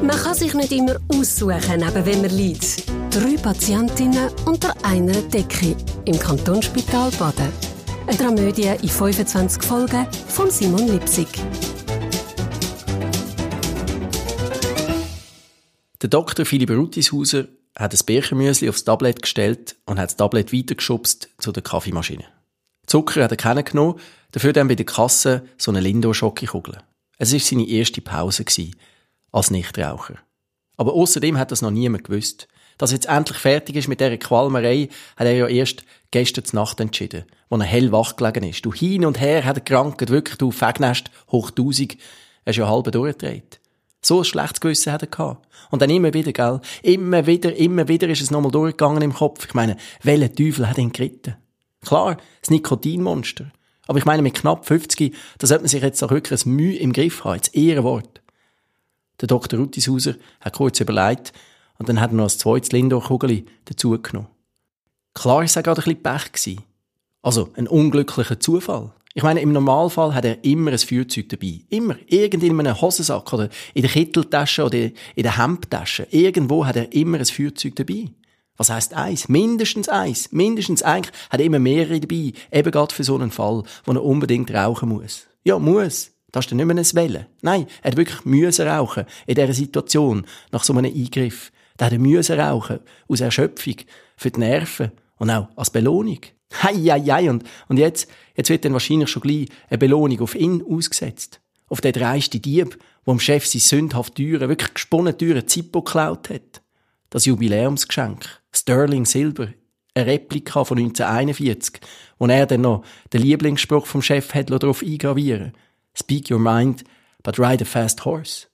Man kann sich nicht immer aussuchen, neben wem man liegt. Drei Patientinnen unter einer Decke im Kantonsspital Baden. Eine Dramödie in 25 Folgen von Simon Lipsig. Der Dr. Philipp Rutishauser hat ein Birchenmüsli aufs Tablet gestellt und hat das Tablet weitergeschubst zu der Kaffeemaschine. Zucker hat er keinen genommen, dafür dann bei der Kasse so eine Lindo-Schokokugel. Es war seine erste Pause als Nichtraucher. Aber außerdem hat das noch niemand gewusst. Dass jetzt endlich fertig ist mit dieser Qualmerei, hat er ja erst gestern Nacht entschieden, wo er hellwach gelegen ist. Du hin und her hat er gerankt, wirklich, du Fegnest, hoch tausend. Er ist ja halb durchgedreht. So ein schlechtes Gewissen hat er gehabt. Und dann immer wieder, gell? Immer wieder, immer wieder ist es nochmal durchgegangen im Kopf. Ich meine, welcher Teufel hat ihn geritten? Klar, das Nikotinmonster. Aber ich meine, mit knapp 50, da sollte man sich jetzt auch wirklich ein Mühe im Griff haben, das Ehrenwort. Der Dr. Ruttishauser hat kurz überlegt und dann hat er noch ein zweites Lindor-Kugel dazugenommen. Klar ist es auch gerade ein bisschen Pech gewesen. Also, ein unglücklicher Zufall. Ich meine, im Normalfall hat er immer ein Feuerzeug dabei. Immer. Irgend in einem Hosensack oder in der Kitteltasche oder in der Hemdtasche. Irgendwo hat er immer ein Feuerzeug dabei. Was heißt eins? Mindestens eins. Mindestens eigentlich hat er immer mehrere dabei. Eben gerade für so einen Fall, wo er unbedingt rauchen muss. Ja, muss. Das ist dann nicht mehr ein Wellen. Nein, er hat wirklich müssen rauchen. In dieser Situation. Nach so einem Eingriff. Da hat er müssen rauchen. Aus Erschöpfung. Für die Nerven. Und auch als Belohnung. Hei, hei, hei. Und, und jetzt, jetzt wird dann wahrscheinlich schon gleich eine Belohnung auf ihn ausgesetzt. Auf den dreisten Dieb, der dem Chef seine sündhaft teure, wirklich gesponnen teure Zippo geklaut hat. Das Jubiläumsgeschenk. Sterling Silber. Eine Replika von 1941, wo er dann noch den Lieblingsspruch vom Chef hat darauf eingravieren Speak your mind, but ride a fast horse.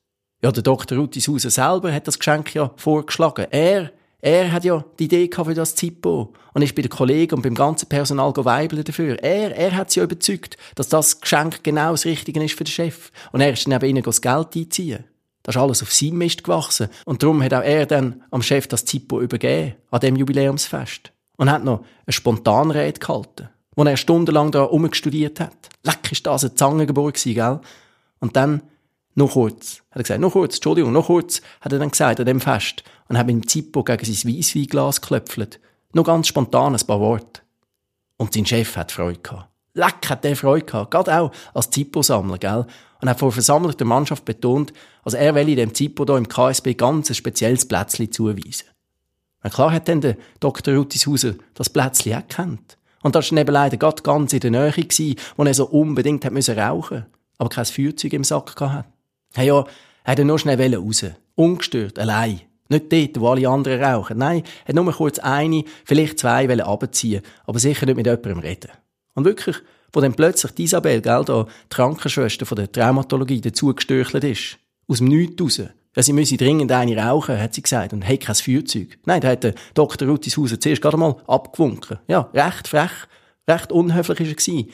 Ja, der Dr. Rutis Hauser selber hat das Geschenk ja vorgeschlagen. Er er hat ja die Idee gehabt für das Zippo und ist bei den Kollegen und beim ganzen Personal geweibelt dafür. Er, er hat sie ja überzeugt, dass das Geschenk genau das Richtige ist für den Chef. Und er ist dann neben ihnen das Geld einziehen. Das ist alles auf seinem Mist gewachsen. Und darum hat auch er dann am Chef das Zippo übergeben, an dem Jubiläumsfest. Und hat noch eine Spontanrede gehalten, wo er stundenlang da rumgestudiert hat. Leck ist das eine Zangengeburt gewesen, gell? Und dann noch kurz. Hat er gesagt, noch kurz, Entschuldigung, noch kurz, hat er dann gesagt an dem Fest. Und hat mit dem Zippo gegen sein Weissweinglas geklöpfelt. Noch ganz spontan ein paar Worte. Und sein Chef hat Freude gehabt. Leck hat der Freude gehabt. Gerade auch als Zippo-Sammler, gell? Und hat vor versammelter Mannschaft betont, also er will dem Zippo hier im KSB ganz ein spezielles Plätzchen zuweisen. Und klar hat dann der Dr. Rutishauser das Plätzchen auch gekannt. Und das war eben leider gerade ganz in der Nähe, gewesen, wo er so unbedingt hat müssen rauchen aber kein Feuerzeug im Sack gehabt Hey ja, er hat nur schnell raus. Ungestört, allein. Nicht dort, wo alle anderen rauchen. Nein, er hat nur kurz eine, vielleicht zwei abziehen, aber sicher nicht mit jemandem reden. Und wirklich, wo dann plötzlich die Isabel, gell, da, die Krankenschwester von der Traumatologie, dazugestürchelt ist. Aus dem Nichts raus. Sie müsse dringend eine rauchen, hat sie gesagt, und hey, kein Feuerzeug. Nein, da hat der Dr. Rutishauser zuerst gerade mal abgewunken. Ja, recht frech, recht unhöflich ist er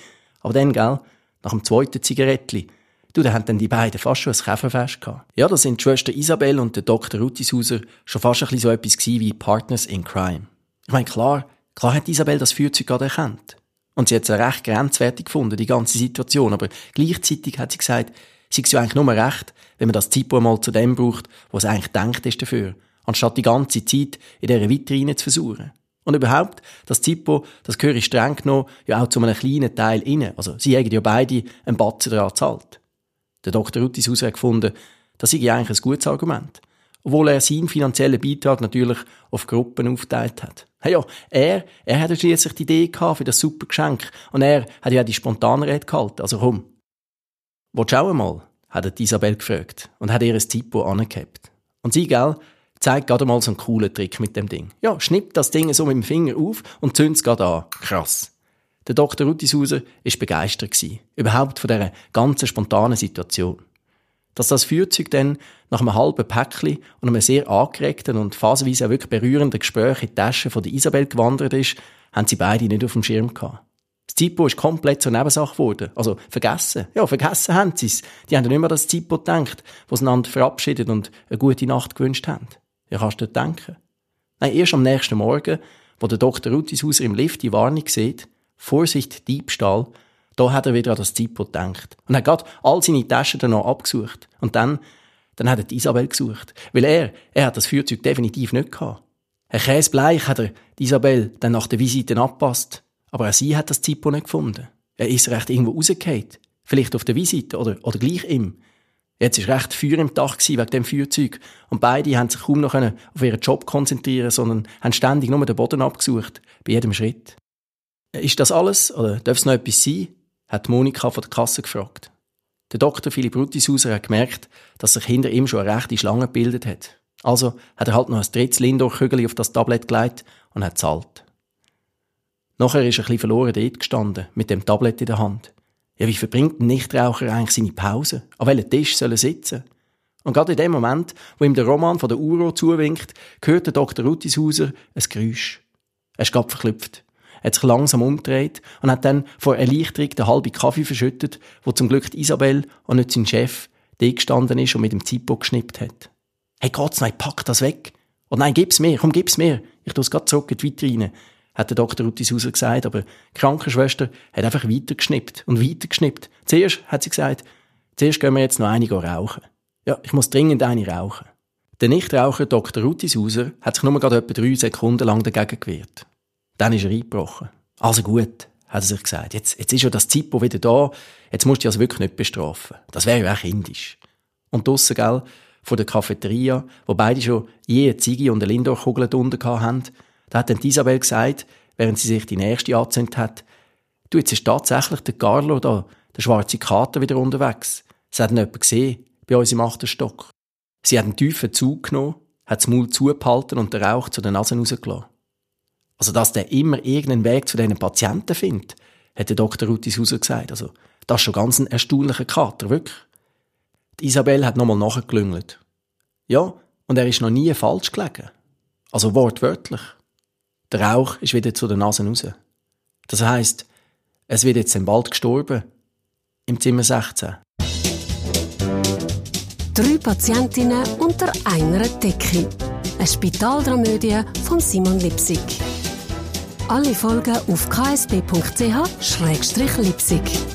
Aber dann, gell, nach dem zweiten Zigarettchen, Du, da haben dann die beiden fast schon ein Käferfest gehabt. Ja, da sind die Schwester Isabel und der Dr. Rutishauser schon fast ein bisschen so etwas gewesen wie Partners in Crime. Ich meine, klar, klar hat Isabel das Feuerzeug gerade erkannt. Und sie hat es recht grenzwertig gefunden, die ganze Situation. Aber gleichzeitig hat sie gesagt, sie ist ja eigentlich nur recht, wenn man das Zippo mal zu dem braucht, was eigentlich denkt ist dafür, anstatt die ganze Zeit in dieser Vitrine zu versuchen. Und überhaupt, das Zippo, das gehöre streng genommen ja auch zu einem kleinen Teil inne. Also, sie haben ja beide einen Batzen daran gezahlt. Der Dr. Ruttishaus hat gefunden, das sei eigentlich ein gutes Argument. Obwohl er seinen finanziellen Beitrag natürlich auf Gruppen aufgeteilt hat. Hey ja, er, er hat schließlich die Idee gehabt für das super Geschenk. Und er hat ja die spontane Rede gehalten. Also komm. Willst du auch einmal? hat Isabel gefragt. Und hat ihr ein Zippo angehabt. Und sie, gell, zeigt gerade mal so einen coolen Trick mit dem Ding. Ja, schnippt das Ding so mit dem Finger auf und zündet es gerade an. Krass. Der Dr. Ruttishauser war begeistert. Gewesen, überhaupt von dieser ganzen spontanen Situation. Dass das Feuerzeug dann nach einem halben Päckchen und einem sehr angeregten und phasenweise auch wirklich berührenden Gespräch in die Tasche von der Isabel gewandert ist, haben sie beide nicht auf dem Schirm gehabt. Das Zippo ist komplett zur Nebensache geworden. Also vergessen. Ja, vergessen haben sie es. Die haben nicht mehr das Zippo gedacht, wo sie einander verabschiedet und eine gute Nacht gewünscht haben. Ja, kannst du dir denken. Nein, erst am nächsten Morgen, wo der Dr. Ruttishauser im Lift die Warnung sieht, Vorsicht, Diebstahl, da hat er wieder an das Zippo gedacht. Und hat gerade all seine Taschen noch abgesucht. Und dann Dann hat er Isabel gesucht. Weil er, er hat das Feuerzeug definitiv nicht gehabt. Herr Käsbleich hat er Isabel dann nach der Visite abpasst. Aber auch sie hat das Zippo nicht gefunden. Er ist recht irgendwo rausgefallen. Vielleicht auf der Visite oder, oder gleich ihm. Jetzt war recht Feuer im Dach wegen dem Feuerzeug. Und beide haben sich kaum noch auf ihren Job konzentrieren sondern haben ständig nur den Boden abgesucht. Bei jedem Schritt. Ist das alles? Oder darf es noch etwas sein? hat Monika von der Kasse gefragt. Der Doktor Philipp Ruttishauser hat gemerkt, dass sich hinter ihm schon eine rechte Schlange gebildet hat. Also hat er halt noch ein drittes Lindor-Kügel auf das Tablett gelegt und hat zahlt. Nachher ist er ein verloren dort gestanden, mit dem Tablet in der Hand. Ja, wie verbringt ein Nichtraucher eigentlich seine Pause? An welchem Tisch soll er sitzen? Und gerade in dem Moment, wo ihm der Roman von der Uro zuwinkt, hört der Dr. Ruttishauser ein Geräusch. Er ist gerade verklüpft. Er hat sich langsam umgedreht und hat dann vor Erleichterung den halben Kaffee verschüttet, wo zum Glück Isabel und nicht sein Chef da gestanden ist und mit dem Zippo geschnippt hat. Hey, geht's, nein, pack das weg. Und oh nein, gib's mir, komm, gib's mir. Ich tu's grad zurück in die Vitrine, hat der Dr. Ruttishauser gesagt, aber die Krankenschwester hat einfach weitergeschnippt und weitergeschnippt. Zuerst, hat sie gesagt, zuerst gehen wir jetzt noch einige rauchen. Ja, ich muss dringend eine rauchen. Der Nichtraucher Dr. Ruttishauser hat sich nur gerade etwa drei Sekunden lang dagegen gewehrt. Dann ist er eingebrochen. Also gut, hat er sich gesagt. Jetzt, jetzt ist ja das Zippo wieder da. Jetzt musst du das wirklich nicht bestrafen. Das wäre ja auch kindisch. Und draussen, gell, vor der Cafeteria, wo beide schon je eine Ziege und eine Lindor-Kugel drunter haben, da hat dann Isabel gesagt, während sie sich die nächste angezündet hat, du, jetzt ist tatsächlich der Carlo da, der schwarze Kater wieder unterwegs. Es hat ihn jemand gesehen, bei uns im achten Stock. Sie hat einen tiefen Zug genommen, hat das Maul zugehalten und den Rauch zu den Nasen rausgelassen. Also, dass der immer irgendeinen Weg zu diesen Patienten findet, hat der Dr. Rutis gesagt. Also, das ist schon ganz ein erstaunlicher Kater, wirklich. Die Isabel hat nochmal nachgeklüngelt. Ja, und er ist noch nie falsch gelegen. Also wortwörtlich. Der Rauch ist wieder zu den Nasen raus. Das heisst, es wird jetzt bald gestorben. Im Zimmer 16. Drei Patientinnen unter einer Decke. Eine Spitaldramödie von Simon Lipsig. Alle Folgen auf ksb.ch-lipsig.